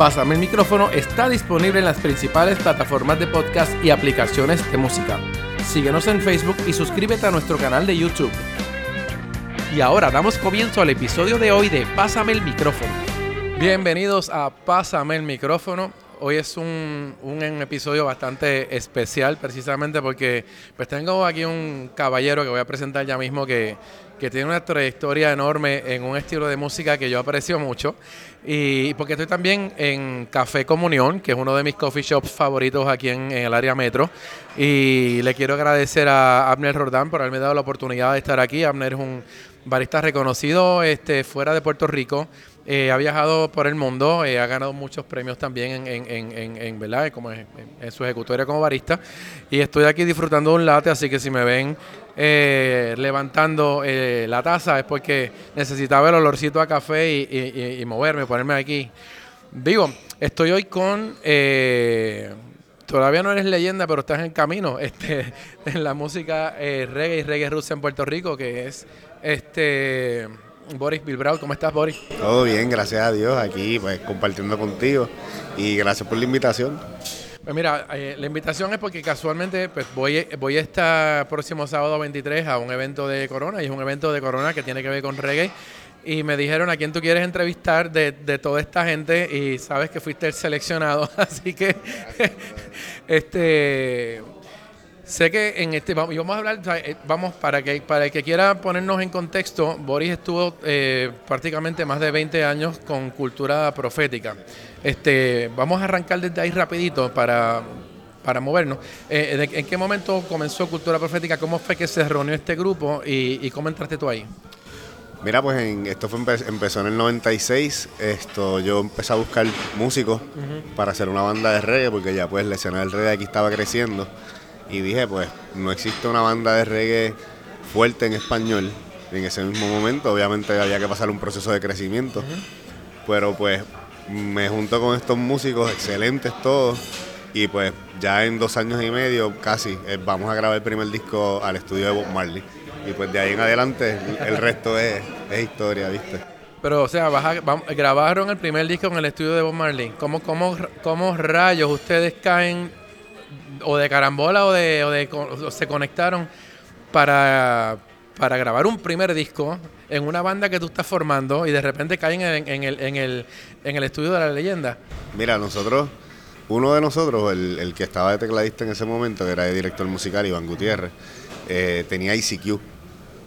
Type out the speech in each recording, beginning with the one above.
Pásame el micrófono está disponible en las principales plataformas de podcast y aplicaciones de música. Síguenos en Facebook y suscríbete a nuestro canal de YouTube. Y ahora damos comienzo al episodio de hoy de Pásame el micrófono. Bienvenidos a Pásame el micrófono. Hoy es un, un, episodio bastante especial precisamente porque pues tengo aquí un caballero que voy a presentar ya mismo que, que tiene una trayectoria enorme en un estilo de música que yo aprecio mucho y porque estoy también en Café Comunión, que es uno de mis coffee shops favoritos aquí en, en el área metro y le quiero agradecer a Abner Rodán por haberme dado la oportunidad de estar aquí. Abner es un barista reconocido este, fuera de Puerto Rico eh, ha viajado por el mundo, eh, ha ganado muchos premios también en, en, en, en ¿verdad? Como en, su ejecutoria como barista. Y estoy aquí disfrutando un latte, así que si me ven eh, levantando la taza es porque necesitaba el olorcito a café y, y, moverme, ponerme aquí. Digo, estoy hoy con todavía no eres leyenda, pero estás en camino este, en la música reggae y reggae rusa en Puerto Rico, que es este Boris Bilbrau, ¿cómo estás, Boris? Todo bien, gracias a Dios, aquí pues compartiendo contigo y gracias por la invitación. Pues mira, eh, la invitación es porque casualmente pues voy, voy este próximo sábado 23 a un evento de Corona y es un evento de Corona que tiene que ver con reggae y me dijeron a quién tú quieres entrevistar de, de toda esta gente y sabes que fuiste el seleccionado, así que este Sé que en este vamos, vamos a hablar, eh, vamos para que para el que quiera ponernos en contexto, Boris estuvo eh, prácticamente más de 20 años con cultura profética. Este, vamos a arrancar desde ahí rapidito para para movernos. Eh, ¿En qué momento comenzó Cultura Profética? ¿Cómo fue que se reunió este grupo y, cómo entraste tú ahí? Mira, pues en, esto fue empezó en el 96. Esto, yo empecé a buscar músicos para hacer una banda de reggae, porque ya pues la escena del reggae aquí estaba creciendo y dije, pues no existe una banda de reggae fuerte en español en ese mismo momento. Obviamente había que pasar un proceso de crecimiento, pero pues me junto con estos músicos excelentes todos y pues ya en dos años y medio casi eh, vamos a grabar el primer disco al estudio de Bob Marley. Y pues de ahí en adelante el, resto es, historia, ¿viste? Pero, o sea, grabaron el primer disco en el estudio de Bob Marley. ¿Cómo, cómo, cómo rayos ustedes caen o de carambola o de, o de se conectaron para, para grabar un primer disco en una banda que tú estás formando y de repente caen en, el, en, el, en el estudio de la leyenda? Mira, nosotros, uno de nosotros, el, que estaba de tecladista en ese momento, que era de director musical, Iván Gutiérrez, eh, tenía ICQ.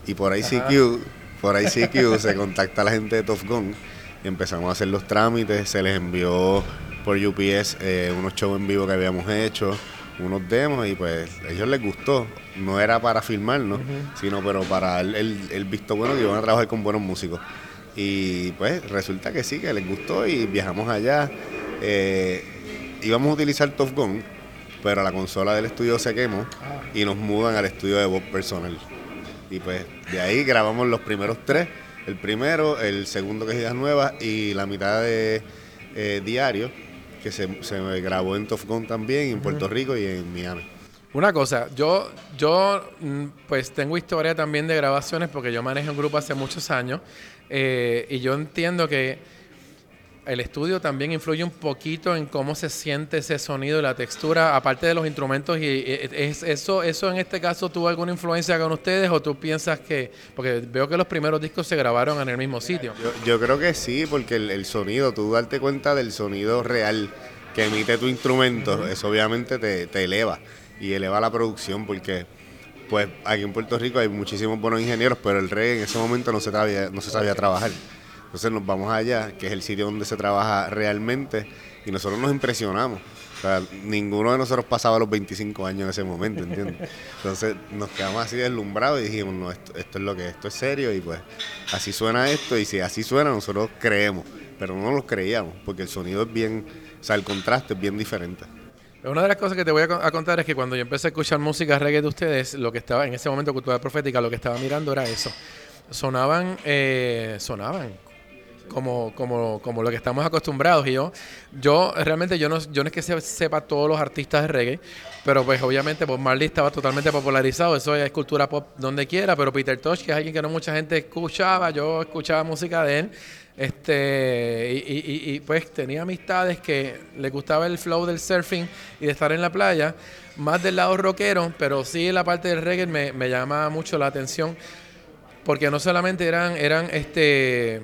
Y por ICQ, por ICQ se contacta a la gente de Top Gun y empezamos a hacer los trámites, se les envió por UPS eh, unos shows en vivo que habíamos hecho unos demos y pues a ellos les gustó. No era para filmarnos, sino pero para el, visto bueno que iban a trabajar con buenos músicos. Y pues resulta que sí, que les gustó y viajamos allá. Eh, íbamos a utilizar Top Gun, pero la consola del estudio se quemó y nos mudan al estudio de voz personal. Y pues de ahí grabamos los primeros tres. El primero, el segundo que es Ideas Nuevas y la mitad de eh, Diario que se, grabó en Tofcon también, en Puerto Rico y en Miami. Una cosa, yo, yo mm, pues tengo historia también de grabaciones porque yo manejo un grupo hace muchos años eh, y yo entiendo que el estudio también influye un poquito en cómo se siente ese sonido y la textura, aparte de los instrumentos. Y, es, eso, eso en este caso tuvo alguna influencia con ustedes o tú piensas que, porque veo que los primeros discos se grabaron en el mismo sitio. Yo, creo que sí, porque el, sonido, tú darte cuenta del sonido real que emite tu instrumento, eso obviamente te, te eleva y eleva la producción porque pues aquí en Puerto Rico hay muchísimos buenos ingenieros, pero el reggae en ese momento no se sabía, no se sabía trabajar. Entonces nos vamos allá, que es el sitio donde se trabaja realmente, y nosotros nos impresionamos. O sea, ninguno de nosotros pasaba los 25 años en ese momento, ¿entiendes? Entonces nos quedamos así deslumbrados y dijimos, no, esto, es lo que esto es serio y pues así suena esto y si así suena nosotros creemos, pero no lo creíamos porque el sonido es bien, o sea, el contraste es bien diferente. Una de las cosas que te voy a, contar es que cuando yo empecé a escuchar música reggae de ustedes, lo que estaba en ese momento cultura profética, lo que estaba mirando era eso. Sonaban, eh, sonaban como, como, como lo que estamos acostumbrados. Y yo, yo realmente yo no, yo no es que se- sepa todos los artistas de reggae, pero pues obviamente Bob Marley estaba totalmente popularizado, eso es cultura pop donde quiera, pero Peter Tosh, que es alguien que no mucha gente escuchaba, yo escuchaba música de él. Este, y- y, pues tenía amistades que le gustaba el flow del surfing y de estar en la playa, más del lado rockero, pero sí la parte del reggae me, me llama mucho la atención porque no solamente eran, eran este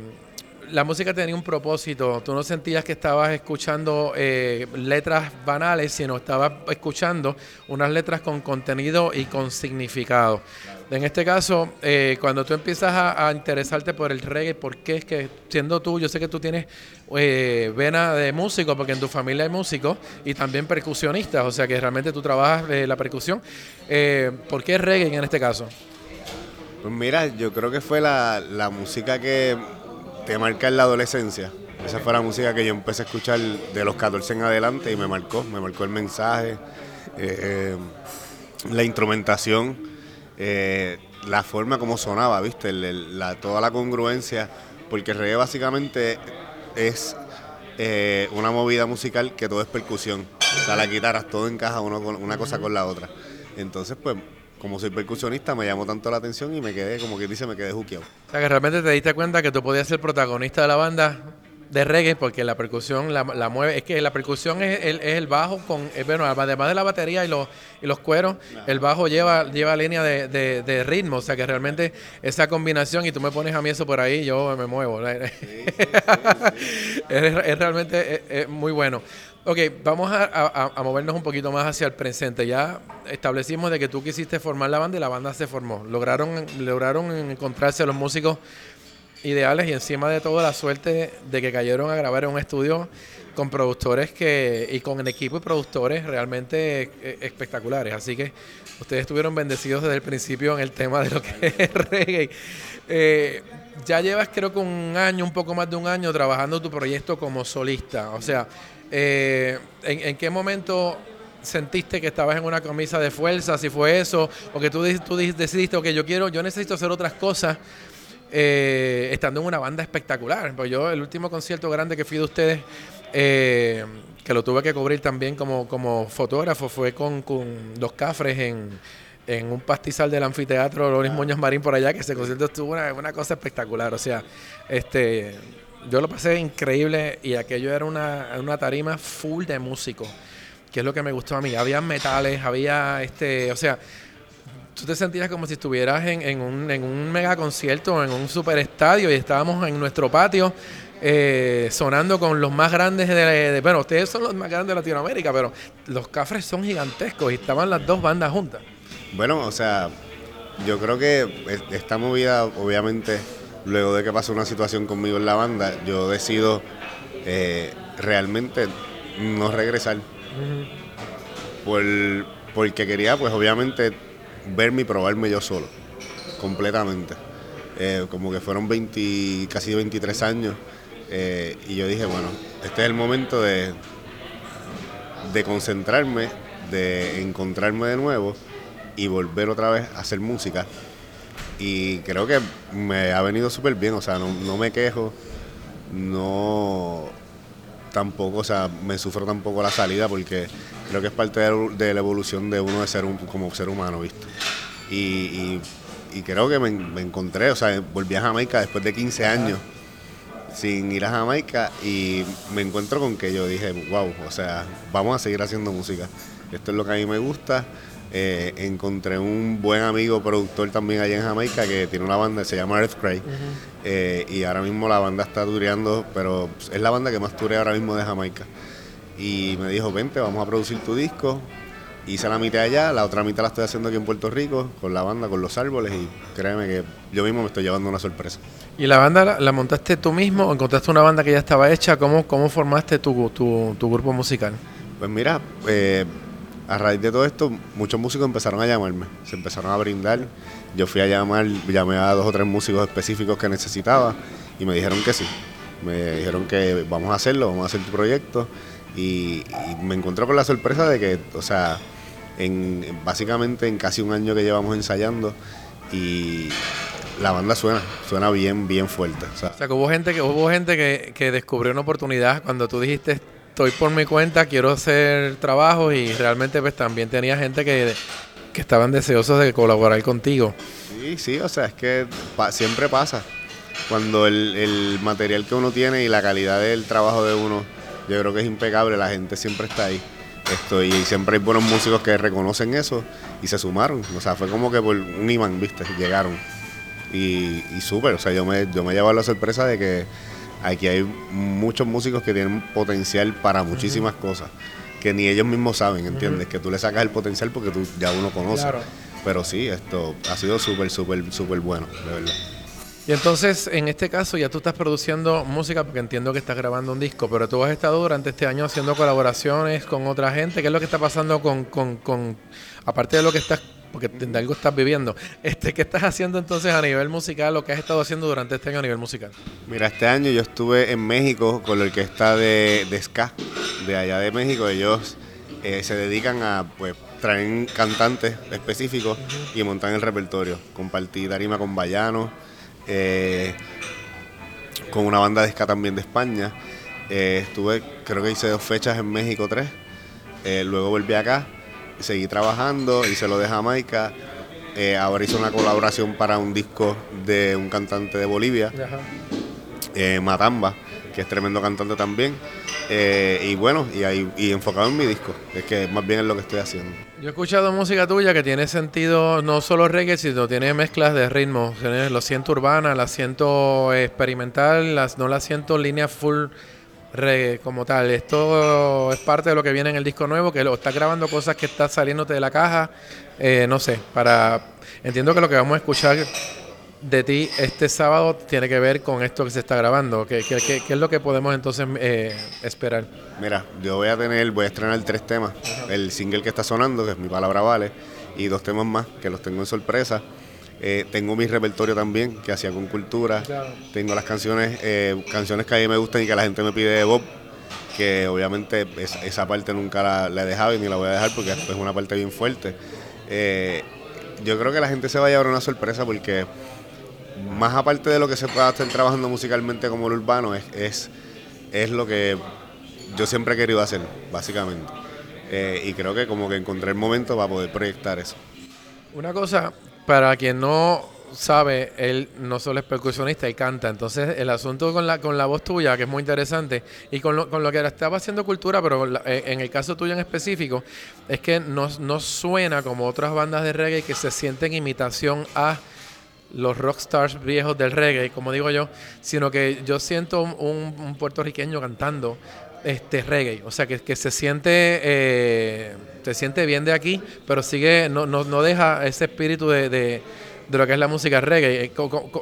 la música tenía un propósito, tú no sentías que estabas escuchando eh, letras banales, sino estabas escuchando unas letras con contenido y con significado. En este caso, eh, cuando tú empiezas a, interesarte por el reggae, ¿por qué es que siendo tú, yo sé que tú tienes eh, vena de músico, porque en tu familia hay músicos y también percusionistas, o sea que realmente tú trabajas eh, la percusión, eh, ¿por qué reggae en este caso? Pues mira, yo creo que fue la, la música que te marca en la adolescencia. Esa fue la música que yo empecé a escuchar de los 14 en adelante y me marcó, me marcó el mensaje, eh, eh, la instrumentación, eh, la forma como sonaba, ¿viste? Toda la congruencia, porque el reggae básicamente es una movida musical que todo es percusión. O sea, las guitarras, todo encaja uno con, una cosa con la otra. Entonces, pues, como soy percusionista, me llamó tanto la atención y me quedé, como que dice, me quedé juqueado. O sea, que realmente te diste cuenta que tú podías ser protagonista de la banda de reggae porque la percusión la, la mueve. Es que la percusión es el, es el bajo con, eh, bueno, además de la batería y los, y los cueros, el bajo lleva, lleva línea de, de- de ritmo. O sea, que realmente esa combinación, y tú me pones a mí eso por ahí, yo me muevo. es, es realmente es- es muy bueno. Ok, vamos a, a- a movernos un poquito más hacia el presente. Ya establecimos de que tú quisiste formar la banda y la banda se formó. Lograron, lograron encontrarse los músicos ideales y encima de todo la suerte de que cayeron a grabar en un estudio con productores que y con el equipo y productores realmente eh, espectaculares. Así que ustedes estuvieron bendecidos desde el principio en el tema de lo que es reggae. Eh, ya llevas creo que un año, un poco más de un año trabajando tu proyecto como solista. O sea, eh, ¿en, qué momento sentiste que estabas en una camisa de fuerza? Si fue eso, o que tú, tú di- decidiste, que yo quiero, yo necesito hacer otras cosas eh, estando en una banda espectacular. Pues yo, el último concierto grande que fui de ustedes, eh, que lo tuve que cubrir también como, como fotógrafo, fue con, con Los Cafres en, en un pastizal del anfiteatro Loris Muñoz Marín por allá, que ese concierto estuvo una, una cosa espectacular. O sea, este yo lo pasé increíble y aquello era una, una tarima full de músicos, que es lo que me gustó a mí. Había metales, había este, o sea, tú te sentías como si estuvieras en, en un, en un mega concierto, en un super estadio y estábamos en nuestro patio eh, sonando con los más grandes de, de- Bueno, ustedes son los más grandes de Latinoamérica, pero los cafres son gigantescos y estaban las dos bandas juntas. Bueno, o sea, yo creo que es- esta movida, obviamente, luego de que pasó una situación conmigo en la banda, yo decido eh, realmente no regresar. Por, porque quería, pues obviamente, verme y probarme yo solo, completamente. Eh, como que fueron 20, casi 23 años. eh, y yo dije, bueno, este es el momento de, de concentrarme, de encontrarme de nuevo y volver otra vez a hacer música. Y creo que me ha venido súper bien, o sea, no, no me quejo, no tampoco, o sea, me sufro tampoco la salida porque creo que es parte de, la evolución de uno de ser un, como ser humano, ¿viste? Y, y- y creo que me, me encontré, o sea, volví a Jamaica después de 15 años sin ir a Jamaica y me encuentro con que yo dije, wow, o sea, vamos a seguir haciendo música. Esto es lo que a mí me gusta. Eh, encontré un buen amigo productor también allá en Jamaica que tiene una banda que se llama Earthquake Eh, y ahora mismo la banda está tureando, pero es la banda que más turea ahora mismo de Jamaica. Y me dijo, vente, vamos a producir tu disco. Hice la mitad allá, la otra mitad la estoy haciendo aquí en Puerto Rico, con la banda, con los árboles, y créeme que yo mismo me estoy llevando una sorpresa. ¿Y la banda la, la montaste tú mismo o encontraste una banda que ya estaba hecha? ¿Cómo, cómo formaste tu, tu, tu grupo musical? Pues mira, eh, a raíz de todo esto, muchos músicos empezaron a llamarme, se empezaron a brindar. Yo fui a llamar, llamé a dos o tres músicos específicos que necesitaba y me dijeron que sí. Me dijeron que vamos a hacerlo, vamos a hacer tu proyecto. Y, me encontré con la sorpresa de que, o sea, en, básicamente en casi un año que llevamos ensayando y la banda suena, suena bien, bien fuerte. O sea, O sea, que hubo gente que hubo gente que, que descubrió una oportunidad cuando tú dijiste estoy por mi cuenta, quiero hacer trabajo y realmente pues también tenía gente que, que estaban deseosos de colaborar contigo. Sí, sí, o sea, es que siempre pasa. Cuando el, el material que uno tiene y la calidad del trabajo de uno, yo creo que es impecable, la gente siempre está ahí. Esto, y siempre hay buenos músicos que reconocen eso y se sumaron. O sea, fue como que por un imán, ¿viste? Llegaron. Y, y súper, o sea, yo me, yo me llevo la sorpresa de que aquí hay muchos músicos que tienen potencial para muchísimas cosas que ni ellos mismos saben, ¿entiendes? Que tú le sacas el potencial porque tú ya uno conoce. Claro. Pero sí, esto ha sido súper, súper, súper bueno, de verdad. Y entonces, en este caso, ya tú estás produciendo música porque entiendo que estás grabando un disco, pero tú has estado durante este año haciendo colaboraciones con otra gente. ¿Qué es lo que está pasando con, con, con aparte de lo que estás, porque de algo estás viviendo, este, ¿qué estás haciendo entonces a nivel musical, lo que has estado haciendo durante este año a nivel musical? Mira, este año yo estuve en México con la orquesta de, de ska, de allá de México. Ellos eh, se dedican a pues traer cantantes específicos y montan el repertorio. Compartí tarima con Bayano, eh, con una banda de ska también de España. Eh, estuve, creo que hice dos fechas en México, tres. Luego volví acá, seguí trabajando, hice lo de Jamaica. Eh, ahora hice una colaboración para un disco de un cantante de Bolivia eh, Matamba, que es tremendo cantante también. Eh, y bueno, y, ahí, y enfocado en mi disco, es que más bien es lo que estoy haciendo. Yo he escuchado música tuya que tiene sentido no solo reggae, sino tiene mezclas de ritmos. Tiene- Lo siento urbana, la siento experimental, las, no la siento línea full reggae como tal. Esto es parte de lo que viene en el disco nuevo, que lo estás grabando cosas que estás saliéndote de la caja. eh, no sé, para entiendo que lo que vamos a escuchar de ti este sábado tiene que ver con esto que se está grabando. ¿Qué, qué- qué- qué es lo que podemos entonces eh, esperar? Mira, yo voy a tener, voy a estrenar tres temas. El single que está sonando, que es Mi Palabra Vale, y dos temas más, que los tengo en sorpresa. Eh, tengo mi repertorio también, que hacía con cultura. Tengo las canciones, eh, canciones que a mí me gustan y que la gente me pide de Bob, que obviamente es- esa parte nunca la, la he dejado y ni la voy a dejar porque es una parte bien fuerte. Eh, yo creo que la gente se va a llevar una sorpresa porque más aparte de lo que se pueda estar trabajando musicalmente como el urbano, es, es, es lo que yo siempre he querido hacer, básicamente. Y creo que como que encontré el momento para poder proyectar eso. Una cosa, para quien no sabe, él no solo es percusionista, él canta. Entonces, el asunto con la, con la voz tuya, que es muy interesante, y con lo, con lo que estaba haciendo cultura, pero eh, en el caso tuyo en específico, es que no, no suena como otras bandas de reggae que se sienten imitación a los rockstars viejos del reggae, como digo yo, sino que yo siento un puertorriqueño cantando este reggae, o sea que, que se siente eh, se siente bien de aquí, pero sigue no, no, no deja ese espíritu de, de, de lo que es la música reggae. Eh,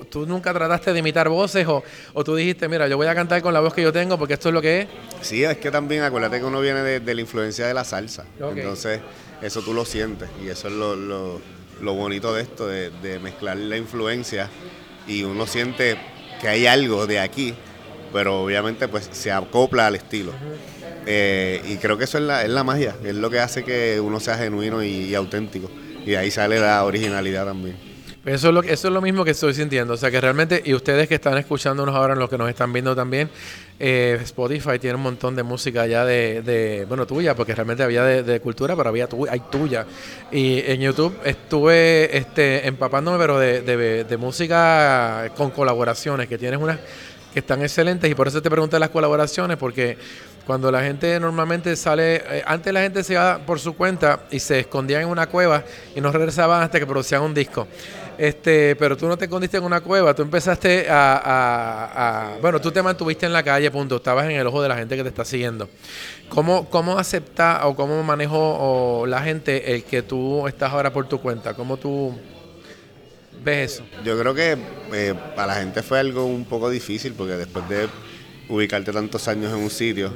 ¿Tú nunca trataste de imitar voces o, o tú dijiste, mira, yo voy a cantar con la voz que yo tengo porque esto es lo que es? Sí, es que también acuérdate que uno viene de, de la influencia de la salsa. Entonces, eso tú lo sientes. Y eso es lo, lo- lo bonito de esto, de, de mezclar la influencia. Y uno siente que hay algo de aquí, pero obviamente pues se acopla al estilo. Eh, y creo que eso es la, es la magia, es lo que hace que uno sea genuino y, y auténtico. Y de ahí sale la originalidad también. Pues Eso es, lo, eso es lo mismo que estoy sintiendo. O sea, que realmente, y ustedes que están escuchándonos ahora, los que nos están viendo también, eh, Spotify tiene un montón de música ya de, de bueno, tuya, porque realmente había de, de cultura, pero había tu- hay tuya. Y en YouTube estuve este, empapándome, pero de, de- música con colaboraciones, que tienes unas están excelentes. Y por eso te pregunté las colaboraciones, porque cuando la gente normalmente sale, eh, antes la gente se iba por su cuenta y se escondía en una cueva y no regresaban hasta que producían un disco. Este, pero tú no te escondiste en una cueva, tú empezaste a, bueno, tú te mantuviste en la calle, punto, estabas en el ojo de la gente que te está siguiendo. ¿Cómo, cómo acepta o cómo manejó o, la gente el que tú estás ahora por tu cuenta? ¿Cómo tú ves eso? Yo creo que eh, para la gente fue algo un poco difícil porque después de ubicarte tantos años en un sitio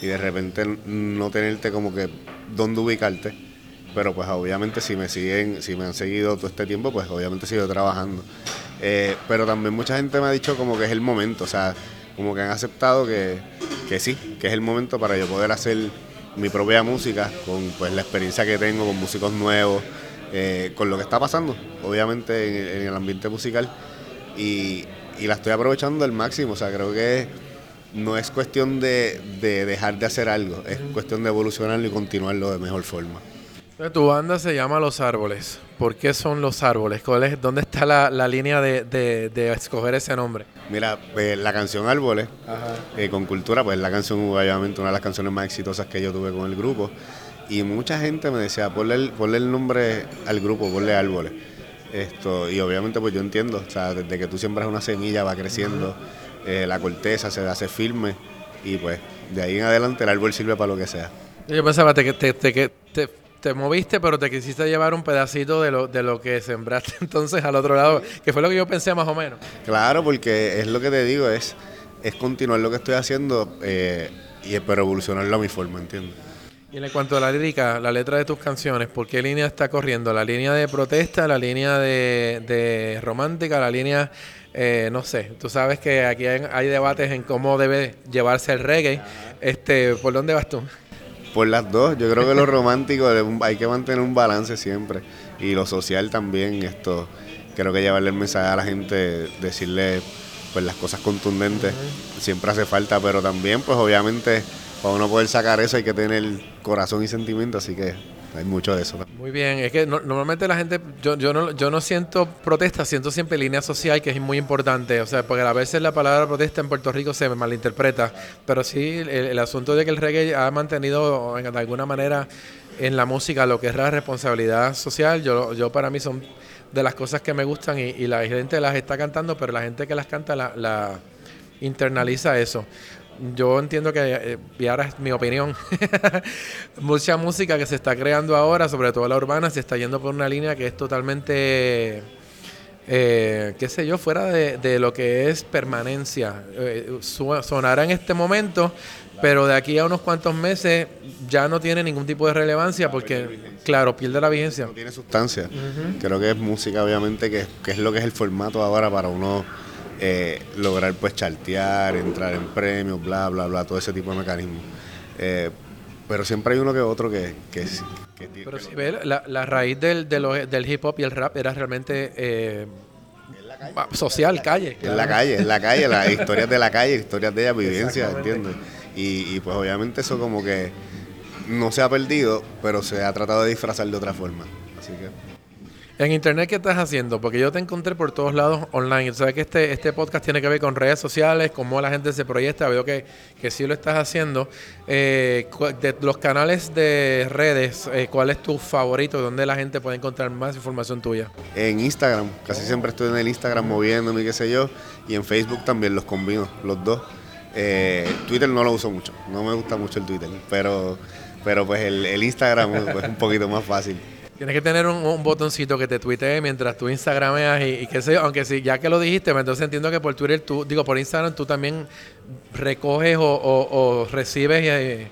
y de repente no tenerte como que dónde ubicarte, pero pues obviamente si me siguen, si me han seguido todo este tiempo, pues obviamente sigo trabajando. Eh, pero también mucha gente me ha dicho como que es el momento, o sea, como que han aceptado que, que sí, que es el momento para yo poder hacer mi propia música con pues la experiencia que tengo con músicos nuevos, eh, con lo que está pasando, obviamente en, el ambiente musical y, y, la estoy aprovechando al máximo, o sea, creo que no es cuestión de, de dejar de hacer algo, es cuestión de evolucionarlo y continuarlo de mejor forma. Tu banda se llama Los Árboles. ¿Por qué son Los Árboles? ¿Dónde está la, línea de, escoger ese nombre? Mira, pues, la canción Árboles, eh, con Cultura, pues la canción, obviamente, una de las canciones más exitosas que yo tuve con el grupo. Y mucha gente me decía, ponle el, ponle el nombre al grupo, ponle Árboles. Esto, y obviamente, pues yo entiendo, o sea, desde que tú siembras una semilla va creciendo, eh, la corteza se hace firme, y pues de ahí en adelante el árbol sirve para lo que sea. Yo pensaba que te, te, te te moviste, pero te quisiste llevar un pedacito de lo, de lo que sembraste entonces al otro lado, que fue lo que yo pensé más o menos. Claro, porque es lo que te digo, es, es continuar lo que estoy haciendo, eh, y, pero evolucionarlo a mi forma, ¿entiendes? Y en cuanto a la lírica, la letra de tus canciones, ¿por qué línea está corriendo? ¿La línea de protesta, la línea de, romántica, la línea, eh, no sé, tú sabes que aquí hay, hay, debates en cómo debe llevarse el reggae, este, ¿por dónde vas tú? Por las dos, yo creo que lo romántico hay que mantener un balance siempre. Y lo social también, esto creo que llevarle el mensaje a la gente, decirle pues las cosas contundentes, siempre hace falta, pero también pues obviamente para uno poder sacar eso hay que tener corazón y sentimiento, así que hay mucho de eso. Muy bien, es que normalmente la gente, yo, yo, no, yo no siento protesta, siento siempre línea social, que es muy importante, o sea, porque a veces la palabra protesta en Puerto Rico se malinterpreta, pero sí el, asunto de que el reggae ha mantenido de alguna manera en la música lo que es la responsabilidad social, yo, yo para mí son de las cosas que me gustan y, la gente las está cantando, pero la gente que las canta la, la internaliza eso yo entiendo que, eh, y ahora es mi opinión, mucha música que se está creando ahora, sobre todo la urbana, se está yendo por una línea que es totalmente, eh, qué sé yo, fuera de, lo que es permanencia. Eh, sonará en este momento, pero de aquí a unos cuantos meses ya no tiene ningún tipo de relevancia porque, claro, pierde la vigencia. No tiene sustancia. Creo que es música, obviamente, que, que es lo que es el formato ahora para uno eh, lograr pues chartear, entrar en premios, bla, bla, bla, todo ese tipo de mecanismos. Eh, pero siempre hay uno que otro que... que, pero si ves, la, raíz del, del hip hop y el rap era realmente... Eh, social, calle. En la calle, en la calle, las historias de la calle, historias de ella, vivencias, ¿entiendes? Y, y pues obviamente eso como que no se ha perdido, pero se ha tratado de disfrazar de otra forma. Así que... En internet, ¿qué estás haciendo? Porque yo te encontré por todos lados online. Sabes que este, este podcast tiene que ver con redes sociales, cómo la gente se proyecta. Veo que, que sí lo estás haciendo. Eh, de los canales de redes, eh, ¿cuál es tu favorito? ¿Dónde la gente puede encontrar más información tuya? En Instagram. Casi siempre estoy en el Instagram moviéndome, qué sé yo. Y en Facebook también los combino, los dos. Eh, Twitter no lo uso mucho. No me gusta mucho el Twitter. Pero, pero pues el, el Instagram es un poquito más fácil. Tienes que tener un, botoncito que te tuitee mientras tú Instagrameas y, y qué sé yo, aunque sí, ya que lo dijiste, pues entonces entiendo que por Twitter, tú, digo, por Instagram tú también recoges o, recibes eh,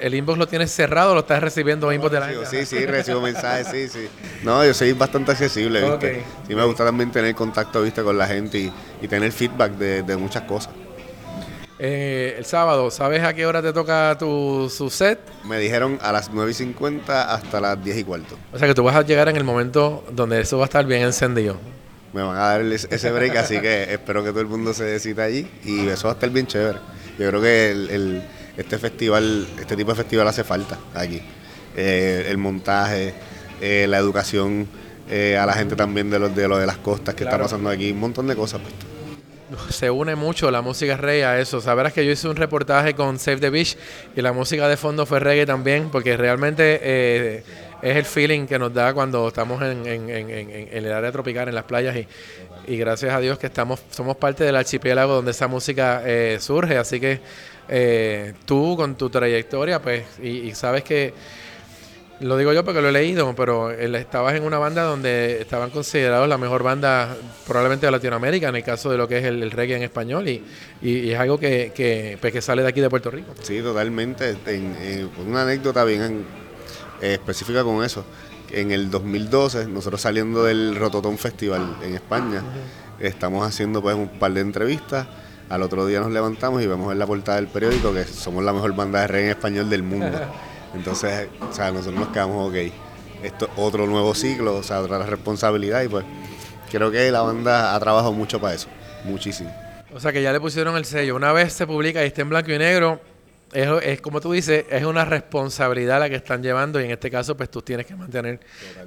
el inbox lo tienes cerrado o lo estás recibiendo inbox de la gente. Sí, sí, recibo mensajes, sí, sí. No, yo soy bastante accesible, ¿viste? Sí me gusta también tener contacto, ¿viste? Con la gente y, tener feedback de muchas cosas. Eh, el sábado, ¿sabes a qué hora te toca tu su set? Me dijeron a las 9 y 50 hasta las 10 y cuarto. O sea que tú vas a llegar en el momento donde eso va a estar bien encendido. Me van a dar ese break, así que espero que todo el mundo se decida allí y eso va a estar bien chévere. Yo creo que el, este festival, este tipo de festival hace falta aquí. Eh, el montaje, eh, la educación a la gente también de lo de, lo de las costas que está pasando aquí, un montón de cosas. Pues se une mucho la música reggae a eso. Sabrás que yo hice un reportaje con Save the Beach y la música de fondo fue reggae también, porque realmente eh, es el feeling que nos da cuando estamos en, el área tropical, en las playas, y, gracias a Dios que estamos somos parte del archipiélago donde esa música eh, surge. Así que eh, tú con tu trayectoria, pues, y sabes que lo digo yo porque lo he leído, pero él, estabas en una banda donde estaban considerados la mejor banda probablemente de Latinoamérica en el caso de lo que es el, reggae en español y, y, es algo que, que, pues, que, sale de aquí de Puerto Rico. Sí, totalmente. En, una anécdota bien eh, específica con eso. En el 2012, nosotros saliendo del Rototón Festival en España, estamos haciendo pues un par de entrevistas Al otro día nos levantamos y vemos en la portada del periódico que somos la mejor banda de reggae en español del mundo. Entonces, o sea, nosotros nos quedamos, ok, esto es otro nuevo ciclo, o sea, otra responsabilidad y pues creo que la banda ha trabajado mucho para eso, muchísimo. O sea que ya le pusieron el sello. Una vez se publica y está en blanco y negro, es, es, como tú dices, es una responsabilidad la que están llevando y en este caso pues tú tienes que mantener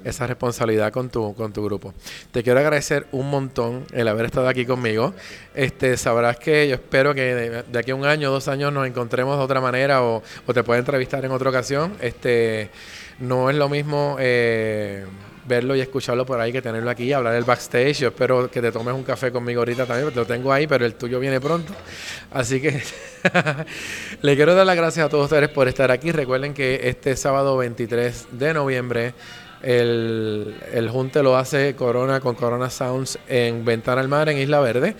esa responsabilidad con tu, con tu grupo. Te quiero agradecer un montón el haber estado aquí conmigo. Este, sabrás que yo espero que de, aquí a un año, dos años nos encontremos de otra manera o, o, te pueda entrevistar en otra ocasión. Este, no es lo mismo... Eh, verlo y escucharlo por ahí que tenerlo aquí, hablar del backstage. Yo espero que te tomes un café conmigo ahorita también, lo tengo ahí, pero el tuyo viene pronto. Así que le quiero dar las gracias a todos ustedes por estar aquí. Recuerden que este sábado 23 de noviembre el, el Junte lo hace Corona con Corona Sounds en Ventana al Mar, en Isla Verde.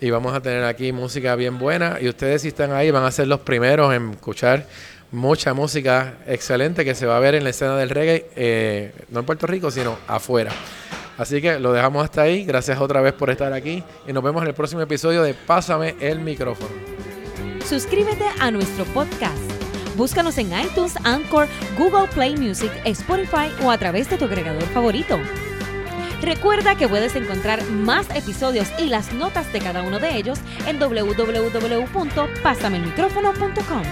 Y vamos a tener aquí música bien buena. Y ustedes si están ahí van a ser los primeros en escuchar mucha música excelente que se va a ver en la escena del reggae, eh, no en Puerto Rico, sino afuera. Así que lo dejamos hasta ahí. Gracias otra vez por estar aquí y nos vemos en el próximo episodio de Pásame el micrófono. Suscríbete a nuestro podcast. Búscanos en iTunes, Anchor, Google Play Music, Spotify o a través de tu agregador favorito. Recuerda que puedes encontrar más episodios y las notas de cada uno de ellos en www.pasamelmicrófono.com.